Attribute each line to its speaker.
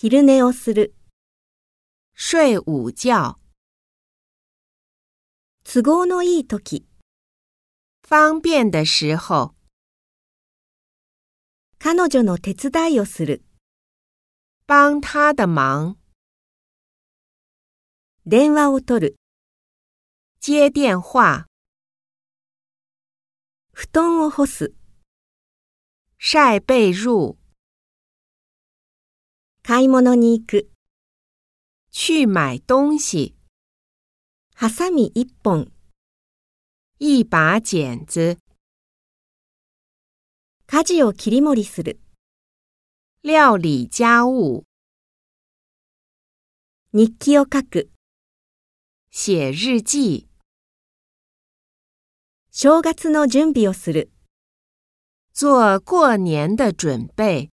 Speaker 1: 昼寝をする。
Speaker 2: 睡午觉。
Speaker 1: 都合のいい時。
Speaker 2: 方便的时候。
Speaker 1: 彼女の手伝いをする。
Speaker 2: 帮他的忙。
Speaker 1: 電話を取る。
Speaker 2: 接电话。
Speaker 1: 布団を干す。
Speaker 2: 晒被褥。
Speaker 1: 買い物に行く。
Speaker 2: 去买东西。
Speaker 1: ハサミ一本。
Speaker 2: 一把剪子。
Speaker 1: 家事を切り盛りする。
Speaker 2: 料理家務。
Speaker 1: 日記を書く。
Speaker 2: 写日記。
Speaker 1: 正月の準備をする。
Speaker 2: 做过年的准备。